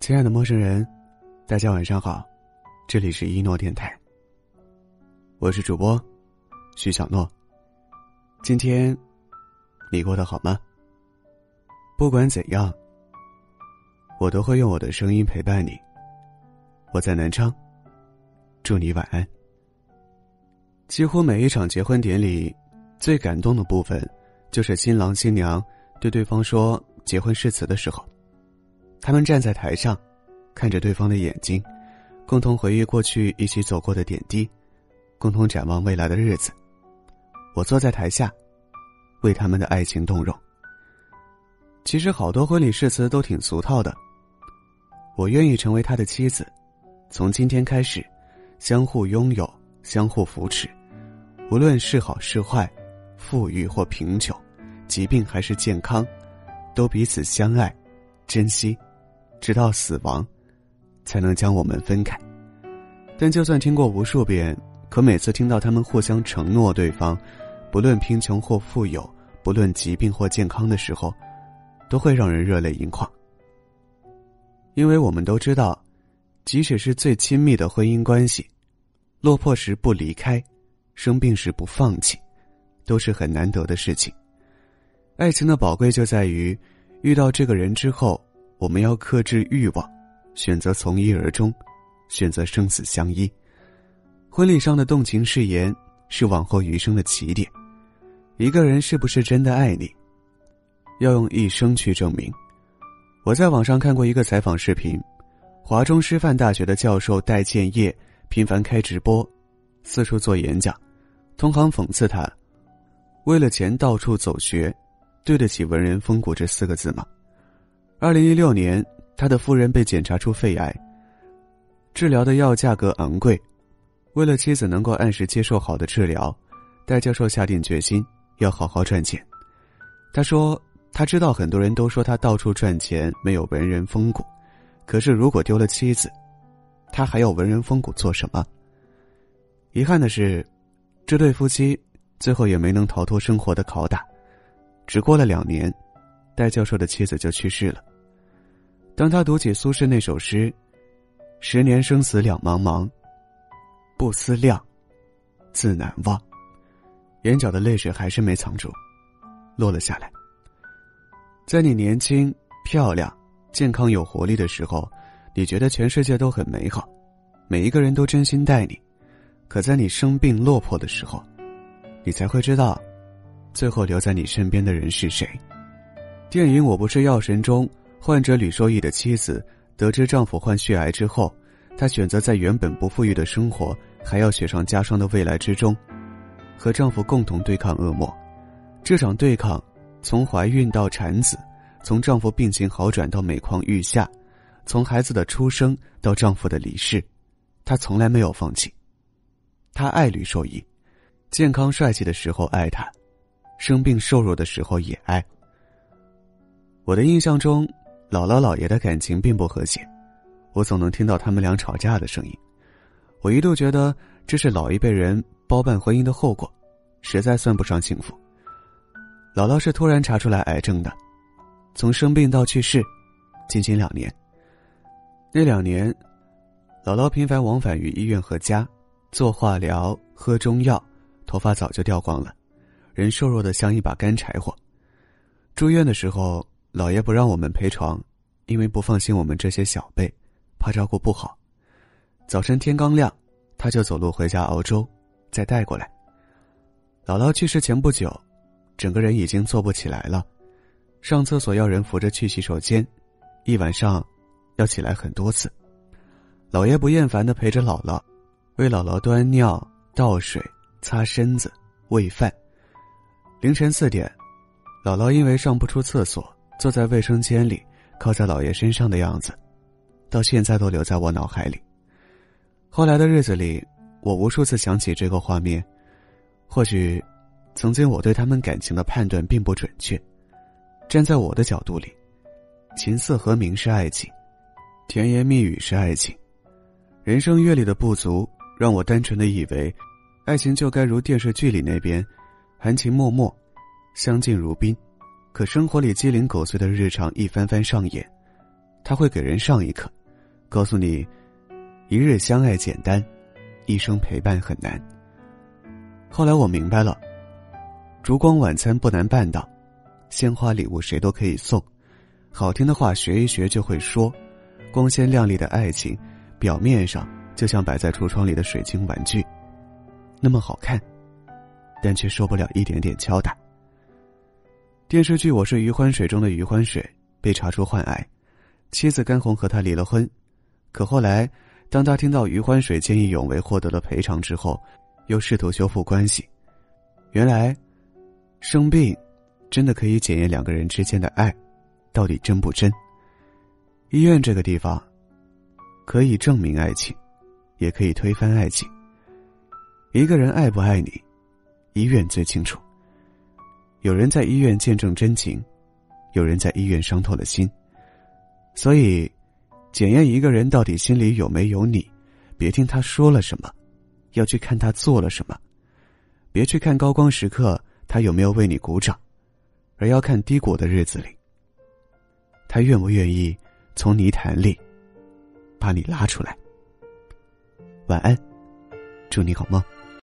亲爱的陌生人，大家晚上好，这里是一诺电台。我是主播徐小诺。今天你过得好吗？不管怎样，我都会用我的声音陪伴你。我在南昌，祝你晚安。几乎每一场结婚典礼，最感动的部分，就是新郎新娘对对方说结婚誓词的时候。他们站在台上，看着对方的眼睛，共同回忆过去一起走过的点滴，共同展望未来的日子。我坐在台下，为他们的爱情动容。其实好多婚礼誓词都挺俗套的。我愿意成为他的妻子，从今天开始，相互拥有，相互扶持，无论是好是坏，富裕或贫穷，疾病还是健康，都彼此相爱，珍惜。直到死亡，才能将我们分开。但就算听过无数遍，可每次听到他们互相承诺对方，不论贫穷或富有，不论疾病或健康的时候，都会让人热泪盈眶。因为我们都知道，即使是最亲密的婚姻关系，落魄时不离开，生病时不放弃，都是很难得的事情。爱情的宝贵就在于，遇到这个人之后。我们要克制欲望，选择从一而终，选择生死相依。婚礼上的动情誓言是往后余生的起点。一个人是不是真的爱你，要用一生去证明。我在网上看过一个采访视频，华中师范大学的教授戴建业频繁开直播，四处做演讲，同行讽刺他：“为了钱到处走学，对得起文人风骨这四个字吗？”二零一六年，他的夫人被检查出肺癌，治疗的药价格昂贵。为了妻子能够按时接受好的治疗，戴教授下定决心要好好赚钱。他说：“他知道很多人都说他到处赚钱，没有文人风骨。可是如果丢了妻子，他还要文人风骨做什么？”遗憾的是，这对夫妻最后也没能逃脱生活的拷打。只过了两年，戴教授的妻子就去世了。当他读起苏轼那首诗：“十年生死两茫茫，不思量，自难忘。”眼角的泪水还是没藏住，落了下来。在你年轻、漂亮、健康、有活力的时候，你觉得全世界都很美好，每一个人都真心待你；可在你生病落魄的时候，你才会知道，最后留在你身边的人是谁。电影《我不是药神》中。患者吕受益的妻子得知丈夫患血癌之后，她选择在原本不富裕的生活还要雪上加霜的未来之中，和丈夫共同对抗恶魔。这场对抗，从怀孕到产子，从丈夫病情好转到每况愈下，从孩子的出生到丈夫的离世，她从来没有放弃。他爱吕受益，健康帅气的时候爱他，生病瘦弱的时候也爱。我的印象中。姥姥姥爷的感情并不和谐，我总能听到他们俩吵架的声音。我一度觉得这是老一辈人包办婚姻的后果，实在算不上幸福。姥姥是突然查出来癌症的，从生病到去世，仅仅两年。那两年，姥姥频繁往返于医院和家，做化疗、喝中药，头发早就掉光了，人瘦弱的像一把干柴火。住院的时候。老爷不让我们陪床，因为不放心我们这些小辈，怕照顾不好。早晨天刚亮，他就走路回家熬粥，再带过来。姥姥去世前不久，整个人已经坐不起来了，上厕所要人扶着去洗手间，一晚上要起来很多次。老爷不厌烦的陪着姥姥，为姥姥端尿、倒水、擦身子、喂饭。凌晨四点，姥姥因为上不出厕所。坐在卫生间里，靠在姥爷身上的样子，到现在都留在我脑海里。后来的日子里，我无数次想起这个画面。或许，曾经我对他们感情的判断并不准确。站在我的角度里，琴瑟和鸣是爱情，甜言蜜语是爱情。人生阅历的不足，让我单纯的以为，爱情就该如电视剧里那边，含情脉脉，相敬如宾。可生活里鸡零狗碎的日常一番番上演，他会给人上一课，告诉你，一日相爱简单，一生陪伴很难。后来我明白了，烛光晚餐不难办到，鲜花礼物谁都可以送，好听的话学一学就会说，光鲜亮丽的爱情，表面上就像摆在橱窗里的水晶玩具，那么好看，但却受不了一点点敲打。电视剧《我是余欢水》中的余欢水被查出患癌，妻子甘红和他离了婚，可后来，当他听到余欢水见义勇为获得了赔偿之后。又试图修复关系，原来，生病，真的可以检验两个人之间的爱，到底真不真。医院这个地方，可以证明爱情，也可以推翻爱情。一个人爱不爱你，医院最清楚。有人在医院见证真情，有人在医院伤透了心。所以，检验一个人到底心里有没有你，别听他说了什么。要去看他做了什么，别去看高光时刻他有没有为你鼓掌，而要看低谷的日子里，他愿不愿意从泥潭里把你拉出来。晚安，祝你好梦。